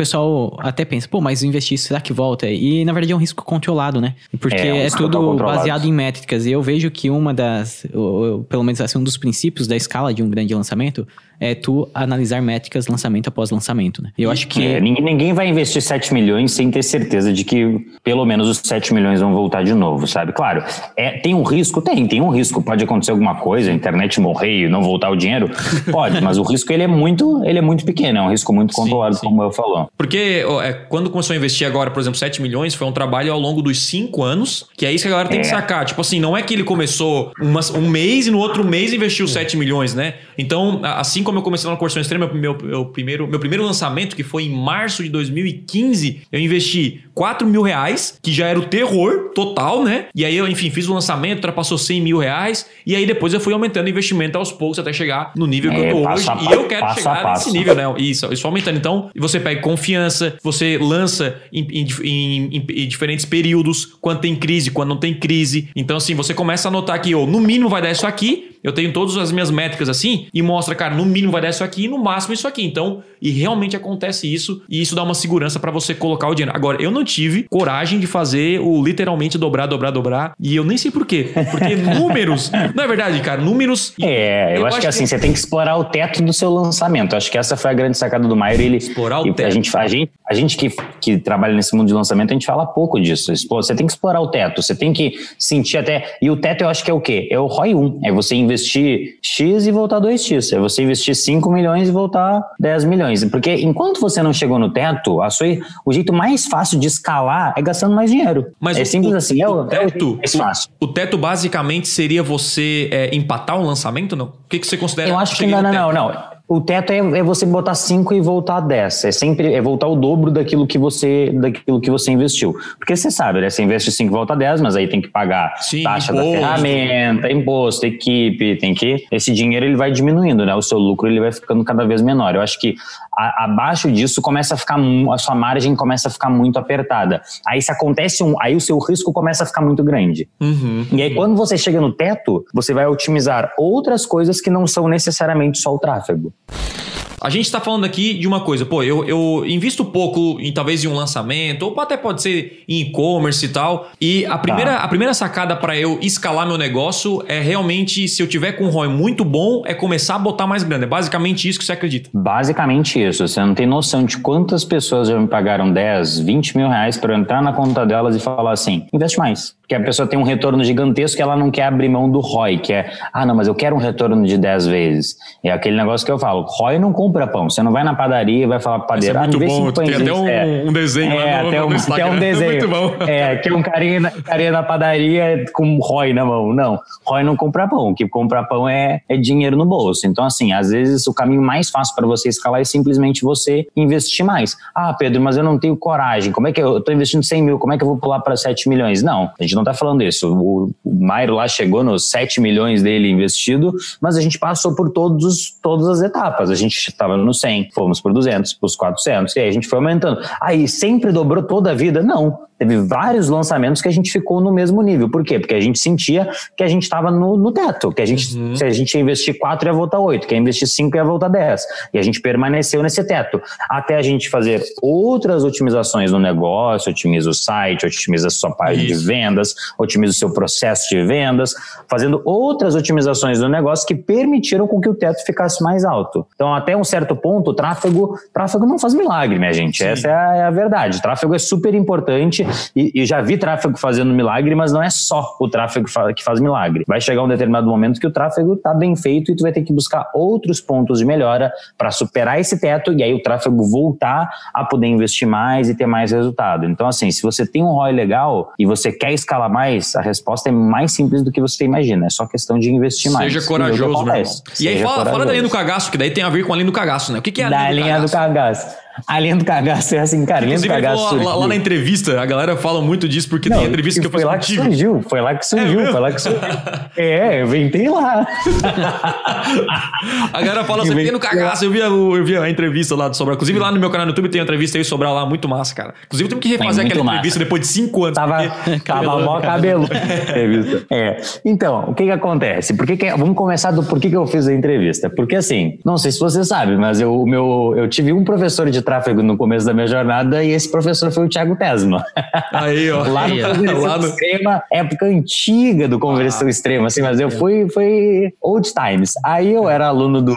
pessoal até pensa, pô, mas investir, será que volta? E na verdade é um risco controlado, né? Porque É, é, tudo baseado em métricas. E eu vejo que uma das, ou- ou pelo menos assim, um dos princípios da escala de um grande lançamento é tu analisar métricas lançamento após lançamento, né? Eu acho que. É, ninguém, ninguém vai investir 7 milhões sem ter certeza de que pelo menos os 7 milhões vão voltar de novo, sabe? Claro, é, tem um risco? Tem, tem um risco. Pode acontecer alguma coisa, a internet morrer e não voltar o dinheiro? Pode, mas o risco ele é muito, ele é muito pequeno, é um risco muito Sim, controlado, sim. como eu falou. Porque é, quando começou a investir agora, por exemplo, 7 milhões, foi um trabalho ao longo dos 5 anos, que é isso que a galera tem que É. sacar. Tipo assim, não é que ele começou umas- um mês e no outro mês investiu 7 milhões, né? Então, assim como eu comecei lá no Corção Extrema, meu, meu, primeiro, meu primeiro lançamento, que foi em março de 2015, eu investi 4 mil reais, que já era o terror total, né? E aí eu, enfim, fiz o lançamento, ultrapassou 100 mil reais, e aí depois eu fui aumentando o investimento aos poucos até chegar no nível que É, eu tô passo hoje. E eu quero passo a chegar passo. nesse nível, né? Isso, isso aumentando. Então, você pega confiança, você lança em, em- em- em- em diferentes períodos, quando tem crise, quando não tem crise. Então, assim, você começa a notar que, oh, no mínimo vai dar isso aqui, eu tenho todas as minhas métricas assim, e mostra, cara, no mínimo vai dar isso aqui e no máximo isso aqui. Então, e realmente acontece isso, e isso dá uma segurança pra você colocar o dinheiro. Agora, eu não tive coragem de fazer o literalmente dobrar, dobrar, dobrar, e eu nem sei por quê. Porque números, não é verdade, cara, números. É, eu, acho, que assim, você tem que explorar o teto do seu lançamento. Acho que essa foi a grande sacada do Maier. Ele, Explorar o e teto. A gente, a gente, a gente que, que trabalha nesse mundo de lançamento, a gente fala pouco disso. Você tem que explorar o teto, você tem que sentir até. E o teto eu acho que é o quê? É o ROI 1. É você investir X e voltar 2X. É você investir 5 milhões e voltar 10 milhões. Porque enquanto você não chegou no teto, a sua, o jeito mais fácil de escalar é gastando mais dinheiro. Mas é o- simples o- assim. É o, o é o teto, fácil. O teto basicamente seria você é, empatar um lançamento, não? O que, que você considera? Eu acho que não, não, teto? não, não. O teto é, é você botar 5 e voltar 10. É sempre é voltar o dobro daquilo que você daquilo que você investiu. Porque você sabe, né? Você investe 5 e volta 10, mas aí tem que pagar Sim, taxa imposto. da ferramenta, imposto, equipe, tem que esse dinheiro ele vai diminuindo, né? O seu lucro ele vai ficando cada vez menor. Eu acho que a- abaixo disso começa a ficar a sua margem começa a ficar muito apertada. Aí se acontece um, aí o seu risco começa a ficar muito grande. Uhum. E aí, quando você chega no teto, você vai otimizar outras coisas que não são necessariamente só o tráfego. you A gente está falando aqui de uma coisa, pô, eu, eu invisto pouco em talvez em um lançamento, ou até pode ser em e-commerce e tal. E a primeira, a primeira sacada para eu escalar meu negócio é realmente, se eu tiver com um ROI muito bom, é começar a botar mais grana. É basicamente isso que você acredita. Basicamente isso. Você não tem noção de quantas pessoas já me pagaram 10, 20 mil reais para eu entrar na conta delas e falar assim: investe mais. Porque a pessoa tem um retorno gigantesco e ela não quer abrir mão do ROI, que é, ah, não, mas eu quero um retorno de 10 vezes. É aquele negócio que eu falo: ROI não compra pão. Você não vai na padaria e vai falar pro Isso é padeiro, ah, muito vê bom. Tem até um, É. um desenho É, lá no, até no um, Instagram. até um desenho. É. É, que é um carinha, na- carinha na padaria com ROI na mão. Não, ROI não compra pão. O que compra pão é, é dinheiro no bolso. Então, assim, às vezes o caminho mais fácil para você escalar é simplesmente você investir mais. Ah, Pedro, mas eu não tenho coragem. Como é que eu, tô investindo 100 mil? Como é que eu vou pular para 7 milhões? Não, a gente não tá falando isso. O, o Mairo lá chegou nos 7 milhões dele investido, mas a gente passou por todos, os- todas as etapas. A gente estava no 100, fomos por 200, por 400, e aí a gente foi aumentando. Aí sempre dobrou toda a vida? Não. Teve vários lançamentos que a gente ficou no mesmo nível. Por quê? Porque a gente sentia que a gente estava no, no teto, que a gente, se a gente ia investir 4 ia voltar 8, que ia investir 5 ia voltar 10. E a gente permaneceu nesse teto. Até a gente fazer outras otimizações no negócio, otimiza o site, otimiza a sua página Isso. de vendas, otimiza o seu processo de vendas, fazendo outras otimizações no negócio que permitiram com que o teto ficasse mais alto. Então, até um certo ponto, o tráfego, tráfego não faz milagre, minha gente. Sim. Essa é a, é a verdade. O tráfego é super importante e, e já vi tráfego fazendo milagre, mas não é só o tráfego que faz milagre. Vai chegar um determinado momento que o tráfego está bem feito e tu vai ter que buscar outros pontos de melhora para superar esse teto e aí o tráfego voltar a poder investir mais e ter mais resultado. Então, assim, se você tem um ROI legal e você quer escalar mais, a resposta é mais simples do que você imagina. É só questão de investir mais. Seja ver o que corajoso, meu irmão. E aí, Seja fala, fala da linha do cagaço, que daí tem a ver com a linha do cagaço, né? O que, que é a Da linha do cagaço. A linha do cagaço é assim, cara, Inclusive, ele falou lá, na entrevista, a galera fala muito disso, porque Não, tem entrevista que eu foi fiz lá que contigo. surgiu, foi lá que surgiu, mesmo? foi lá que surgiu. É, eu inventei lá. A galera fala assim, tem no cagaço. Eu vi, a, eu vi a entrevista lá do Sobral. Inclusive, lá no meu canal no YouTube tem uma entrevista aí Sobral lá, muito massa, cara. Inclusive, temos que refazer aquela massa. entrevista depois de cinco anos. Tava, porque- tava mó cabelo. entrevista. É. Então, o que que acontece? Por que que- vamos começar do porquê que eu fiz a entrevista. Porque assim, não sei se você sabe, mas eu, meu, eu tive um professor de tráfego no começo da minha jornada e esse professor foi o Thiago Tesma. Aí, ó. lá no Aí. Conversão Lá no- Extrema, época antiga do Conversão Ah. Extrema, assim, mas eu fui, foi old times. Aí eu era aluno do,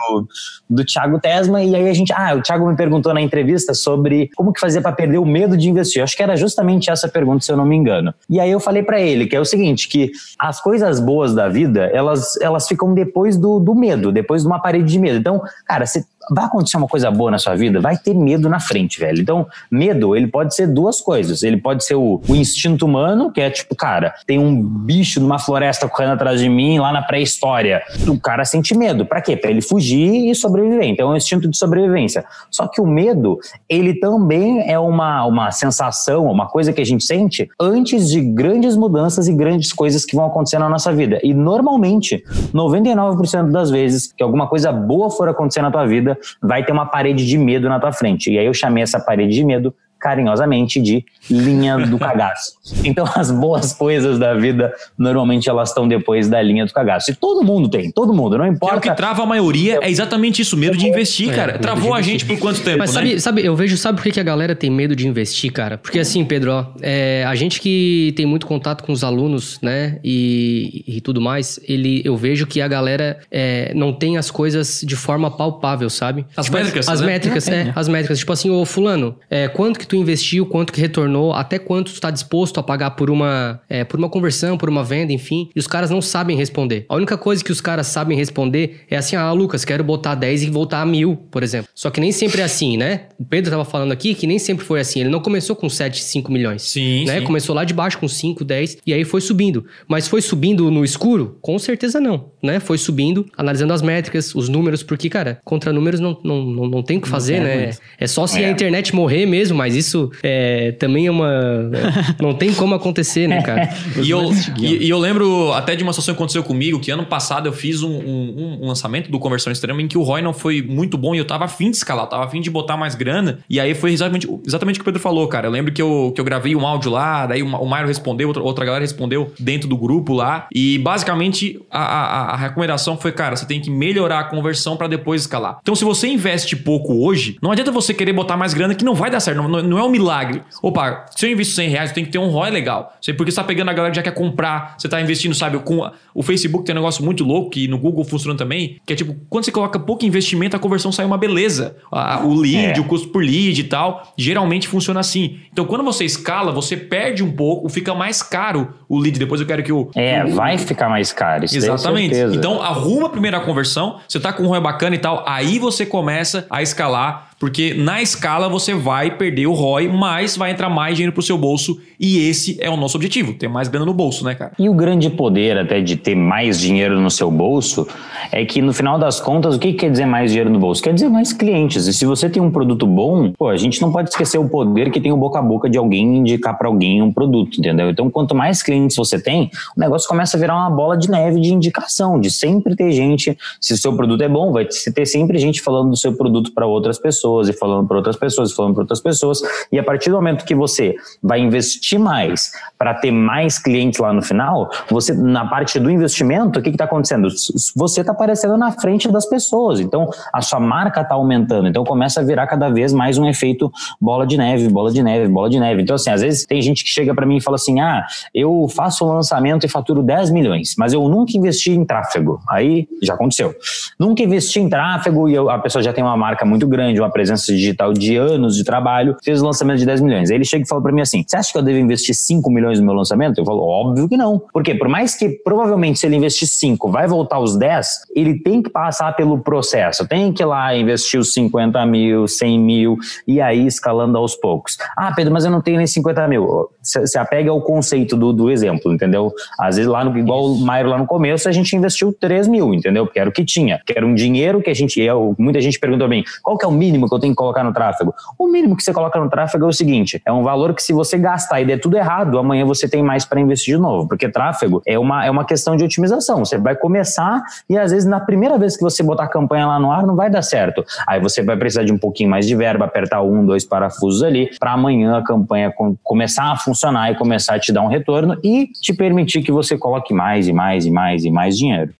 do Thiago Tesma e aí a gente, ah, o Thiago me perguntou na entrevista sobre como que fazia para perder o medo de investir. Acho que era justamente essa pergunta, se eu não me engano. E aí eu falei para ele que é o seguinte, que as coisas boas da vida, elas, elas ficam depois do, do medo, depois de uma parede de medo. Então, cara, se vai acontecer uma coisa boa na sua vida, vai ter medo na frente, velho. Então, medo, ele pode ser duas coisas. Ele pode ser o, o instinto humano, que é tipo, cara, tem um bicho numa floresta correndo atrás de mim lá na pré-história. O cara sente medo. Pra quê? Pra ele fugir e sobreviver. Então, é um instinto de sobrevivência. Só que o medo, ele também é uma, uma sensação, uma coisa que a gente sente antes de grandes mudanças e grandes coisas que vão acontecer na nossa vida. E normalmente, 99% das vezes que alguma coisa boa for acontecer na tua vida, vai ter uma parede de medo na tua frente. E aí eu chamei essa parede de medo carinhosamente de linha do cagaço. Então as boas coisas da vida normalmente elas estão depois da linha do cagaço. E todo mundo tem, todo mundo, não Que é o importa. que trava a maioria, é exatamente isso, medo de investir, É, cara. Travou a gente por quanto tempo, Mas né? sabe, sabe, eu vejo, sabe por que que a galera tem medo de investir, cara? Porque assim, Pedro, ó, é, a gente que tem muito contato com os alunos, né, e, e tudo mais, ele, eu vejo que a galera é, não tem as coisas de forma palpável, sabe? As Tipo, métricas, As né? métricas, é, né? as métricas. Tipo assim, ô fulano, é, quanto que tu investiu, quanto que retornou, até quanto tu tá disposto a pagar por uma, é, por uma conversão, por uma venda, enfim. E os caras não sabem responder. A única coisa que os caras sabem responder é assim, ah, Lucas, quero botar 10 e voltar a mil, por exemplo. Só que nem sempre é assim, né? O Pedro tava falando aqui que nem sempre foi assim. Ele não começou com 7, 5 milhões. Sim, né? sim. Começou lá de baixo com 5, 10 e aí foi subindo. Mas foi subindo no escuro? Com certeza não, né? Foi subindo, analisando as métricas, os números, porque, cara, contra números não, não, não, não tem o que fazer, tem né? muito. É só se É. a internet morrer mesmo, mas isso é, também é uma. é, não tem como acontecer, né, cara? E eu, e, e eu lembro até de uma situação que aconteceu comigo, que ano passado eu fiz um, um- um lançamento do Conversão Extrema em que o ROI não foi muito bom e eu tava afim de escalar, eu tava afim de botar mais grana. E aí foi exatamente, exatamente o que o Pedro falou, cara. Eu lembro que eu, que eu gravei um áudio lá, daí o Ma- o Mário respondeu, outra, outra galera respondeu dentro do grupo lá. E basicamente a, a- a recomendação foi, cara, você tem que melhorar a conversão pra depois escalar. Então se você investe pouco hoje, não adianta você querer botar mais grana que não vai dar certo, não, não- não é um milagre. Opa, se eu invisto 100 reais, eu tenho que ter um ROI legal. Porque você tá pegando a galera que já quer comprar, você tá investindo, sabe, com a- o Facebook tem um negócio muito louco que no Google funciona também, que é tipo, quando você coloca pouco investimento, a conversão sai uma beleza. A- o lead, É. o custo por lead e tal, geralmente funciona assim. Então, quando você escala, você perde um pouco, fica mais caro o lead. Depois eu quero que o É, vai ficar mais caro. Isso é Exatamente. Então, arruma primeiro a conversão, você tá com um ROI bacana e tal, aí você começa a escalar, porque na escala você vai perder o ROI, mas vai entrar mais dinheiro pro seu bolso, e esse é o nosso objetivo, ter mais grana no bolso, né, cara? E o grande poder até de ter mais dinheiro no seu bolso é que no final das contas, o que quer dizer mais dinheiro no bolso? Quer dizer mais clientes. E se você tem um produto bom, pô, a gente não pode esquecer o poder que tem o boca a boca de alguém indicar para alguém um produto, entendeu? Então, quanto mais clientes você tem, o negócio começa a virar uma bola de neve de indicação, de sempre ter gente, se o seu produto é bom, vai ter sempre gente falando do seu produto para outras pessoas e falando para outras pessoas e falando para outras pessoas. E a partir do momento que você vai investir mais para ter mais clientes lá no final, você na parte do investimento, o que está acontecendo? Você está aparecendo na frente das pessoas. Então, a sua marca está aumentando. Então, começa a virar cada vez mais um efeito bola de neve, bola de neve, bola de neve. Então, assim, às vezes tem gente que chega para mim e fala assim: ah, eu faço um lançamento e faturo 10 milhões, mas eu nunca investi em tráfego. Aí já aconteceu. Nunca investi em tráfego e eu- a pessoa já tem uma marca muito grande, uma presença digital de anos de trabalho, fez o lançamento de 10 milhões. Aí ele chega e fala para mim assim: você acha que eu devo investir 5 milhões no meu lançamento? Eu falo: óbvio que não. Por quê? Por mais que provavelmente se ele investir 5, vai voltar os 10, ele tem que passar pelo processo, tem que ir lá investir os 50 mil, 100 mil e aí escalando aos poucos. Ah, Pedro, mas eu não tenho nem 50 mil. Você apega ao conceito do, do exemplo, entendeu? Às vezes lá no, igual o Mairo lá no começo, a gente investiu 3 mil, entendeu? Porque era o que tinha, que era um dinheiro que a gente, eu, muita gente perguntou bem, qual que é o mínimo que eu tenho que colocar no tráfego? O mínimo que você coloca no tráfego é o seguinte, é um valor que se você gastar e der tudo errado, amanhã você tem mais para investir de novo, porque tráfego é uma, é uma questão de otimização, você vai começar e às vezes na primeira vez que você botar a campanha lá no ar não vai dar certo, aí você vai precisar de um pouquinho mais de verba, apertar um, dois parafusos ali, para amanhã a campanha com- começar a funcionar e começar a te dar um retorno e te permitir que você coloque mais e mais e mais e mais dinheiro.